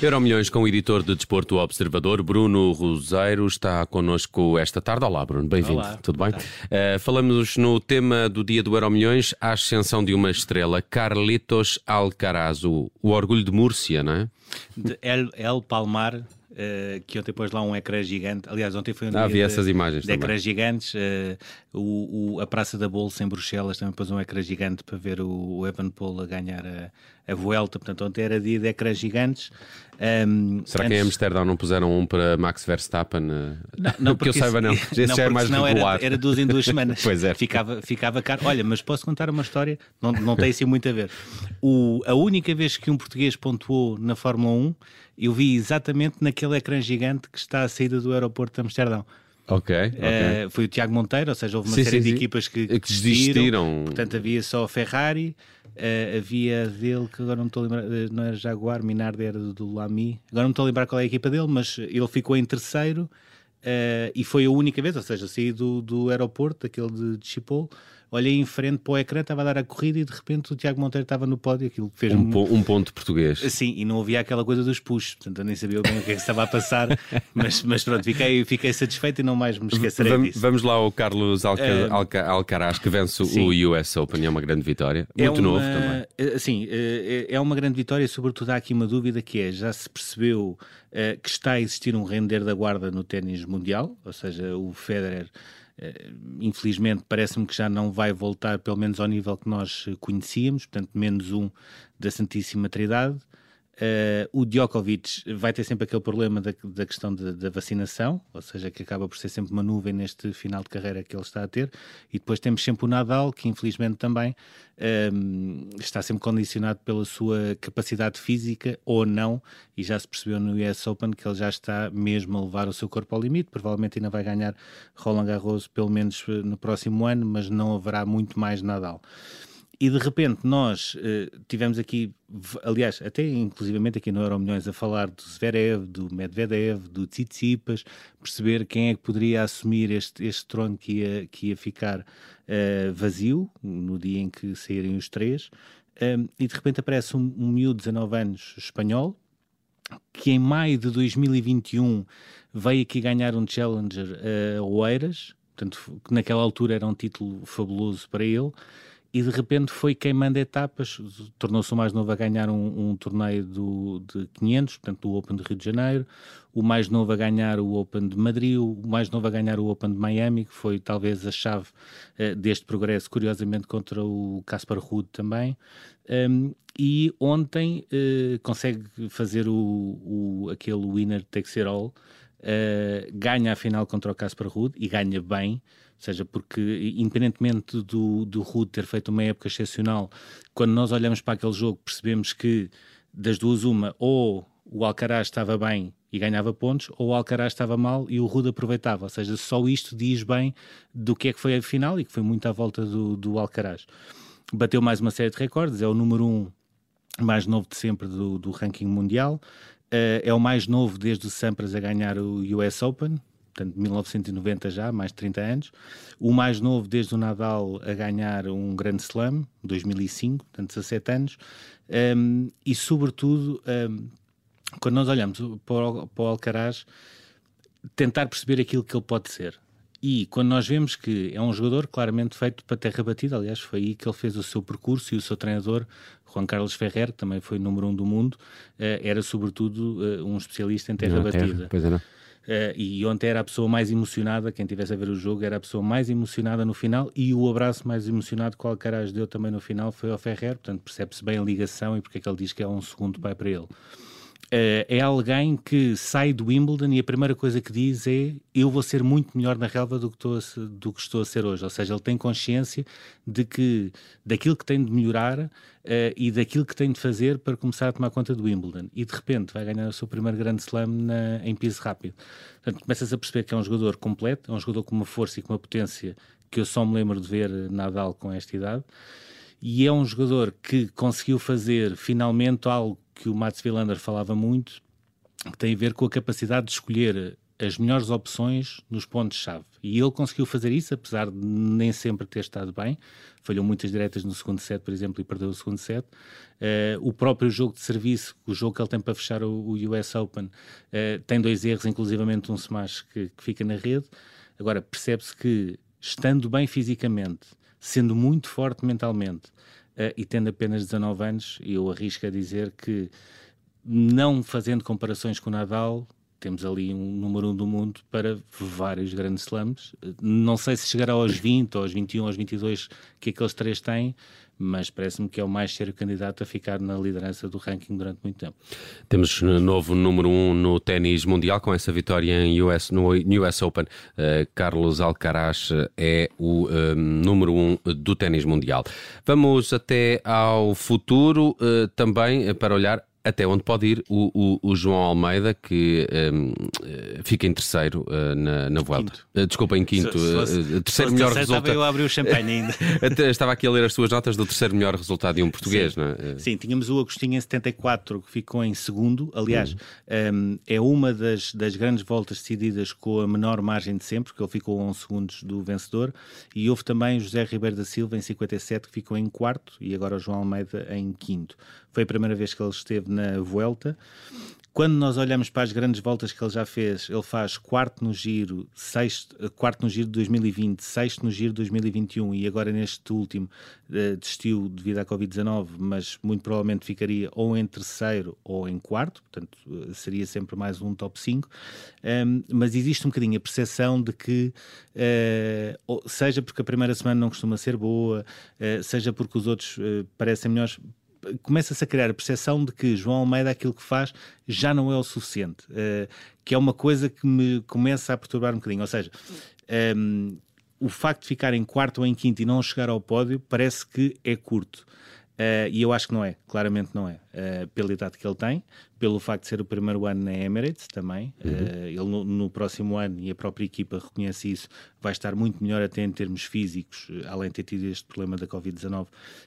Euro Milhões com o editor de Desporto Observador, Bruno Roseiro, está connosco esta tarde. Olá, Bruno, bem-vindo. Tudo bem? Uh, falamos no tema do dia do Euro Milhões, a ascensão de uma estrela, Carlitos Alcaraz, o, o orgulho de Múrcia, não é? De El, El Palmar, Uh, que ontem pôs lá um ecrã gigante. Aliás, ontem foi um ah, dia essas imagens de ecrãs gigantes. Uh, o, o, a Praça da Bolsa em Bruxelas também pôs um ecrã gigante para ver o, o Evan Paul a ganhar a, a Vuelta. Portanto, ontem era dia de ecrãs gigantes. Um, Será antes... que em Amsterdão não puseram um para Max Verstappen? Não, não porque, porque eu saiba, não. Esse não, já é mais regular. Era, era duas em duas semanas. pois é. Ficava, ficava caro. Olha, mas posso contar uma história? Não, não tem assim muito a ver. O, a única vez que um português pontuou na Fórmula 1 eu vi exatamente naquele ecrã gigante que está à saída do aeroporto de Amsterdão. Ok. okay. Uh, foi o Tiago Monteiro, ou seja, houve uma sim, série sim, de sim. equipas que, que, que desistiram. Portanto, havia só a Ferrari, uh, havia dele, que agora não me estou a lembrar, uh, não era Jaguar, Minardi era do, do Lamy. Agora não me estou a lembrar qual é a equipa dele, mas ele ficou em terceiro e foi a única vez, ou seja, saí do, do aeroporto, aquele de, de Chipol olhei em frente para o ecrã, estava a dar a corrida e de repente o Tiago Monteiro estava no pódio. Aquilo fez um, um... um ponto português. Sim, e não havia aquela coisa dos push, portanto eu nem sabia bem o que é que estava a passar, mas, mas pronto, fiquei, fiquei satisfeito e não mais me esquecerei vamos, disso. Vamos lá ao Carlos Alca, uh, Alca, Alcaraz que vence sim. o US Open, é uma grande vitória, é muito é uma, novo também. Eh, sim, eh, é uma grande vitória, sobretudo há aqui uma dúvida que é, já se percebeu uh, que está a existir um render da guarda no ténis mundial, ou seja, o Federer eh, infelizmente parece-me que já não vai voltar pelo menos ao nível que nós conhecíamos, portanto menos um da Santíssima Trindade. Uh, o Djokovic vai ter sempre aquele problema da, da questão da vacinação, ou seja, que acaba por ser sempre uma nuvem neste final de carreira que ele está a ter. E depois temos sempre o Nadal, que infelizmente também um, está sempre condicionado pela sua capacidade física ou não, e já se percebeu no US Open que ele já está mesmo a levar o seu corpo ao limite. Provavelmente ainda vai ganhar Roland Garros pelo menos eh, no próximo ano, mas não haverá muito mais Nadal. E de repente nós uh, tivemos aqui, aliás, até inclusivamente aqui no Euro Milhões, a falar do Zverev, do Medvedev, do Tsitsipas, perceber quem é que poderia assumir este, este trono que ia, que ia ficar uh, vazio no dia em que saírem os três. Um, e de repente aparece um, um miúdo de 19 anos espanhol, que em maio de 2021 veio aqui ganhar um Challenger uh, a Oeiras, portanto, que naquela altura era um título fabuloso para ele e de repente foi quem manda etapas, tornou-se o mais novo a ganhar um, um, torneio do, de 500, portanto do Open de Rio de Janeiro, o mais novo a ganhar o Open de Madrid, o mais novo a ganhar o Open de Miami, que foi talvez a chave uh, deste progresso, curiosamente contra o Caspar Ruud também, um, e ontem uh, consegue fazer o, o, aquele winner takes it all, uh, ganha a final contra o Caspar Ruud e ganha bem, seja, porque independentemente do, do Ruud ter feito uma época excepcional, quando nós olhamos para aquele jogo percebemos que das duas uma, ou o Alcaraz estava bem e ganhava pontos, ou o Alcaraz estava mal e o Rude aproveitava. Ou seja, só isto diz bem do que é que foi a final e que foi muito à volta do, do Alcaraz. Bateu mais uma série de recordes, é o número um mais novo de sempre do, do ranking mundial, uh, é o mais novo desde o Sampras a ganhar o US Open, portanto 1990 já, mais de 30 anos. O mais novo desde o Nadal a ganhar um Grand Slam, 2005, portanto 17 anos. Um, e sobretudo, um, quando nós olhamos para o, para o Alcaraz, tentar perceber aquilo que ele pode ser. E quando nós vemos que é um jogador claramente feito para terra batida, aliás, foi aí que ele fez o seu percurso e o seu treinador, Juan Carlos Ferrer, que também foi número um do mundo, uh, era sobretudo uh, um especialista em terra não, batida. Terra, pois é, não. Uh, e ontem era a pessoa mais emocionada, quem estivesse a ver o jogo, era a pessoa mais emocionada no final e o abraço mais emocionado que o Alcaraz deu também no final foi ao Ferrer, portanto percebe-se bem a ligação e porque é que ele diz que é um segundo pai para ele. Uh, é alguém que sai do Wimbledon e a primeira coisa que diz é eu vou ser muito melhor na relva do que, estou a, do que estou a ser hoje. Ou seja, ele tem consciência de que daquilo que tem de melhorar uh, e daquilo que tem de fazer para começar a tomar conta do Wimbledon. E de repente vai ganhar o seu primeiro grande slam na, em piso rápido. Portanto, começas a perceber que é um jogador completo, é um jogador com uma força e com uma potência que eu só me lembro de ver Nadal com esta idade. E é um jogador que conseguiu fazer finalmente algo que o Mats Wilander falava muito, que tem a ver com a capacidade de escolher as melhores opções nos pontos-chave. E ele conseguiu fazer isso, apesar de nem sempre ter estado bem. Falhou muitas diretas no segundo set, por exemplo, e perdeu o segundo set. Uh, o próprio jogo de serviço, o jogo que ele tem para fechar o, o US Open, uh, tem dois erros, inclusivamente um smash que, que fica na rede. Agora, percebe-se que, estando bem fisicamente, sendo muito forte mentalmente uh, e tendo apenas 19 anos, eu arrisco a dizer que, não fazendo comparações com o Nadal, temos ali um número um do mundo para vários grandes slams. Não sei se chegará aos 20, aos 21, aos 22 que aqueles três têm, mas parece-me que é o mais sério candidato a ficar na liderança do ranking durante muito tempo. Temos novo número um no ténis mundial com essa vitória em US, no US Open. Uh, Carlos Alcaraz é o uh, número um do ténis mundial. Vamos até ao futuro uh, também para olhar até onde pode ir o, o, o João Almeida, que um, eh, fica em terceiro uh, na, na Vuelta. Uh, desculpa, em quinto. Se, se fosse, terceiro melhor resultado. Eu abri o champanhe ainda. Estava aqui a ler as suas notas do terceiro melhor resultado de um português, Sim. não é? Sim, tínhamos o Agostinho em 74, que ficou em segundo. Aliás, hum. um, é uma das, das grandes voltas decididas com a menor margem de sempre, porque ele ficou a 11 segundos do vencedor. E houve também José Ribeiro da Silva em 57, que ficou em quarto, e agora o João Almeida em quinto. Foi a primeira vez que ele esteve na Vuelta. Quando nós olhamos para as grandes voltas que ele já fez, ele faz quarto no giro, sexto, quarto no giro de 2020, sexto no giro de 2021 e agora neste último uh, desistiu devido à Covid-19, mas muito provavelmente ficaria ou em terceiro ou em quarto, portanto uh, seria sempre mais um top 5. Um, mas existe um bocadinho a percepção de que, uh, seja porque a primeira semana não costuma ser boa, seja porque os outros parecem melhores, começa-se a criar a percepção de que João Almeida aquilo que faz já não é o suficiente, uh, que é uma coisa que me começa a perturbar um bocadinho. Ou seja, um, ehm, o facto de ficar em quarto ou em quinto e não chegar ao pódio parece que é curto. Uh, e eu acho que não é, claramente não é. Uh, pela idade que ele tem, pelo facto de ser o primeiro ano na Emirates também. Uhum. Uh, ele no, no, próximo ano, e a própria equipa reconhece isso, vai estar muito melhor até em termos físicos, além de ter tido este problema da Covid-19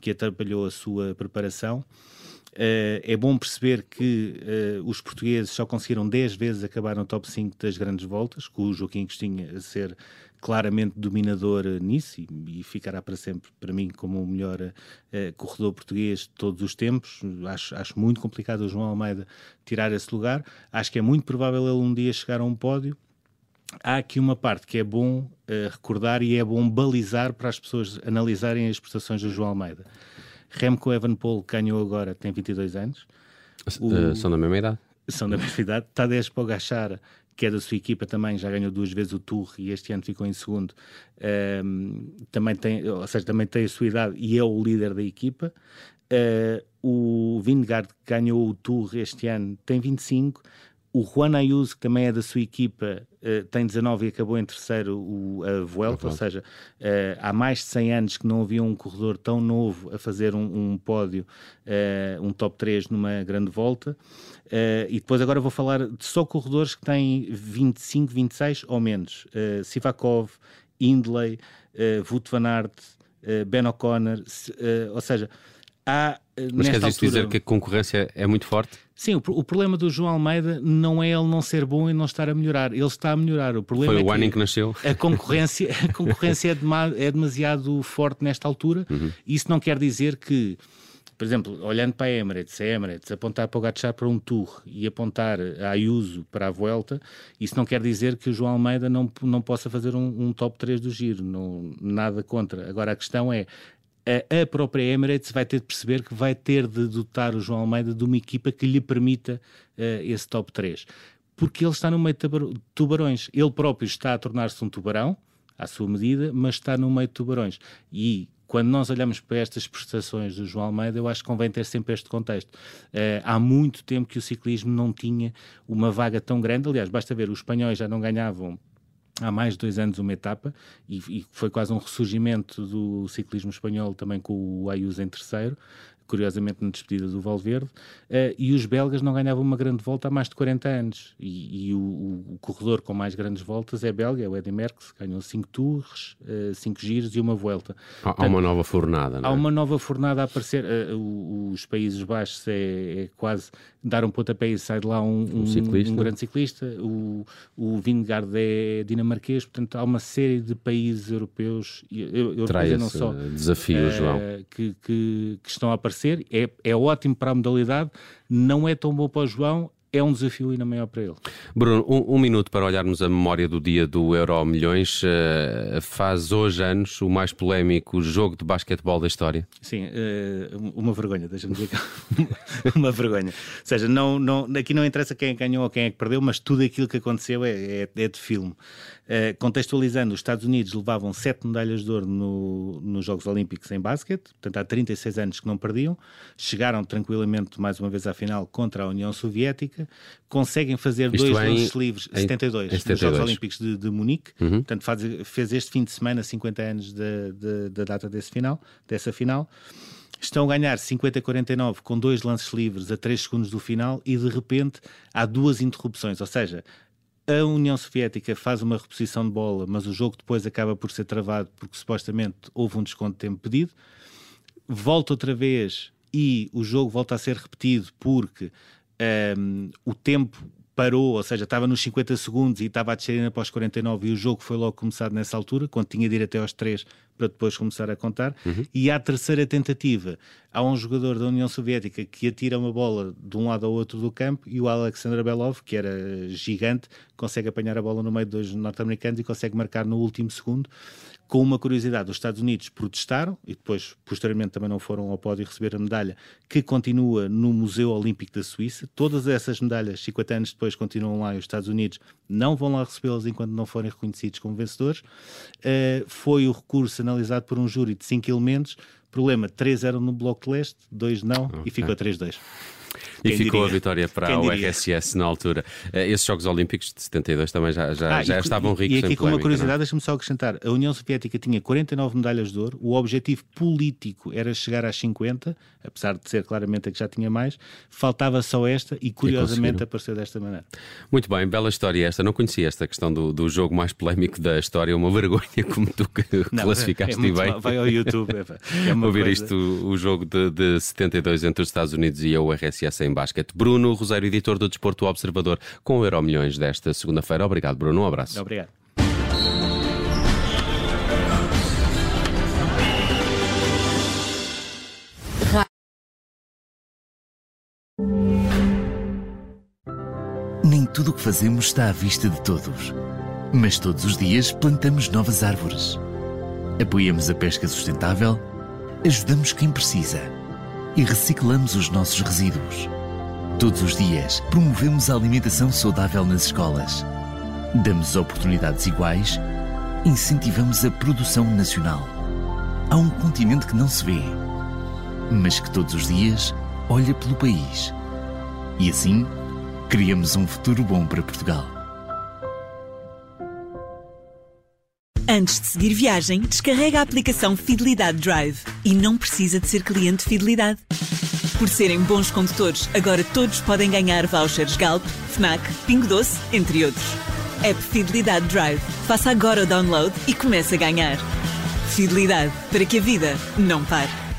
que atrapalhou a sua preparação. é bom perceber que os portugueses só conseguiram 10 vezes acabar no top 5 das grandes voltas, com o Joaquim Costinha a ser claramente dominador nisso e, e, ficará para sempre, para mim, como o melhor uh, corredor português de todos os tempos. Acho, acho muito complicado o João Almeida tirar esse lugar. Acho que é muito provável ele um dia chegar a um pódio. Há aqui uma parte que é bom uh, recordar e é bom balizar para as pessoas analisarem as prestações do João Almeida. Remco Evenepoel ganhou agora, tem 22 anos. O... Uh, são da mesma idade. São da mesma idade. Tadej Pogacar que é da sua equipa também, já ganhou duas vezes o Tour e este ano ficou em segundo. Um, também tem, ou seja, também tem a sua idade e é o líder da equipa. Uh, o Vingard ganhou o Tour este ano, tem 25. O Juan Ayuso, que também é da sua equipa, uh, tem 19 e acabou em terceiro o, a Vuelta, ou seja, uh, há mais de 100 anos que não havia um corredor tão novo a fazer um, um pódio, uh, um top 3 numa grande volta. e depois agora vou falar de só corredores que têm 25, 26 ou menos. Sivakov, Hindley, Wout van Aert, Ben O'Connor, ou seja, há eh, Mas quer altura... dizer que a concorrência é muito forte? Sim, o, o, problema do João Almeida não é ele não ser bom e não estar a melhorar. Ele está a melhorar. O problema Foi é o ano em que nasceu. A concorrência, a concorrência é, dema, é demasiado forte nesta altura. Uhum. Isso não quer dizer que, por exemplo, olhando para a Emirates, a Emirates apontar para o Gatchar para um Tour e apontar a Ayuso para a Vuelta, isso não quer dizer que o João Almeida não, não possa fazer um, um top 3 do giro. Não, nada contra. Agora a questão é a, própria Emirates vai ter de perceber que vai ter de dotar o João Almeida de uma equipa que lhe permita uh, esse top 3. Porque ele está no meio de tubarões. Ele próprio está a tornar-se um tubarão, à sua medida, mas está no meio de tubarões. E quando nós olhamos para estas prestações do João Almeida, eu acho que convém ter sempre este contexto. Uh, há muito tempo que o ciclismo não tinha uma vaga tão grande. Aliás, basta ver, os espanhóis já não ganhavam há mais de dois anos uma etapa e, e, foi quase um ressurgimento do ciclismo espanhol também com o Ayuso em terceiro. Curiosamente na despedida do Valverde, uh, e os belgas não ganhavam uma grande volta há mais de 40 anos. E, e o, o, corredor com mais grandes voltas é belga, é o Eddy Merckx, ganhou 5 tours, 5 uh, giros e uma volta. Há, Portanto, há uma nova fornada, não é? Há uma nova fornada a aparecer. Uh, os Países Baixos é, é, quase dar um pontapé e sai de lá um, um, um, um grande ciclista. O, o Vingegaard é dinamarquês, portanto há uma série de países europeus, eu, eu não só, desafio, João. Que, que, que estão a aparecer acontecer, é, é ótimo para a modalidade, não é tão bom para o João, é um desafio ainda maior para ele. Bruno, um, um, minuto para olharmos a memória do dia do Euro Milhões. Uh, faz hoje anos o mais polémico jogo de basquetebol da história. Sim, uh, uma vergonha, deixa-me dizer uma vergonha. Ou seja, não, não, aqui não interessa quem ganhou ou quem é que perdeu, mas tudo aquilo que aconteceu é, é, é de filme. Uh, contextualizando, os Estados Unidos levavam sete medalhas de ouro no, nos Jogos Olímpicos em basquete, portanto há 36 anos que não perdiam, chegaram tranquilamente mais uma vez à final contra a União Soviética, conseguem fazer Isto dois lances livres, em, 72, em 72, nos Jogos Olímpicos de, de Munique, uhum. portanto faz, fez este fim de semana 50 anos da data desse final, dessa final estão a ganhar 50-49 com dois lances livres a 3 segundos do final e de repente há duas interrupções, ou seja, a União Soviética faz uma reposição de bola, mas o jogo depois acaba por ser travado porque supostamente houve um desconto de tempo pedido. Volta outra vez e o jogo volta a ser repetido porque um, o tempo parou, ou seja, estava nos 50 segundos e estava a descer ainda para os 49 e o jogo foi logo começado nessa altura, quando tinha de ir até aos 3 para depois começar a contar. Uhum. E à terceira tentativa, há um jogador da União Soviética que atira uma bola de um lado ao outro do campo e o Alexander Belov, que era gigante, consegue apanhar a bola no meio de dois norte-americanos e consegue marcar no último segundo. Com uma curiosidade, os Estados Unidos protestaram e depois, posteriormente, também não foram ao pódio receber a medalha que continua no Museu Olímpico da Suíça. Todas essas medalhas, 50 anos depois, continuam lá e os Estados Unidos não vão lá recebê-las enquanto não forem reconhecidos como vencedores. Uh, foi o recurso analisado por um júri de 5 elementos. Problema: 3 eram no Bloco de Leste, 2 não okay. e ficou 3-2. E Quem ficou diria? a vitória para Quem o diria? RSS na altura. Eh, esses Jogos Olímpicos de 72 também já, já, ah, já e, estavam ricos. E aqui com uma é? curiosidade, deixa-me só acrescentar: a União Soviética tinha 49 medalhas de ouro, o objetivo político era chegar às 50, apesar de ser claramente a que já tinha mais, faltava só esta e curiosamente e apareceu desta maneira. Muito bem, bela história esta. Não conhecia esta questão do, do jogo mais polémico da história, uma vergonha como tu Não, classificaste é, bem. Mal. Vai ao YouTube, é, é Ouvir coisa... isto, o jogo de, de 72 entre os Estados Unidos e a URSS em basquete. Bruno Rosário, editor do Desporto Observador, com o Euro Milhões desta segunda-feira. Obrigado, Bruno. Um abraço. Obrigado. Nem tudo o que fazemos está à vista de todos. Mas todos os dias plantamos novas árvores. Apoiamos a pesca sustentável, ajudamos quem precisa e reciclamos os nossos resíduos. Todos os dias promovemos a alimentação saudável nas escolas. Damos oportunidades iguais, incentivamos a produção nacional. Há um continente que não se vê, mas que todos os dias olha pelo país. E assim, criamos um futuro bom para Portugal. Antes de seguir viagem, descarrega a aplicação Fidelidade Drive e não precisa de ser cliente Fidelidade. Por serem bons condutores, agora todos podem ganhar vouchers Galp, Fnac, Pingo Doce, entre outros. App Fidelidade Drive. Faça agora o download e comece a ganhar. Fidelidade para que a vida não pare.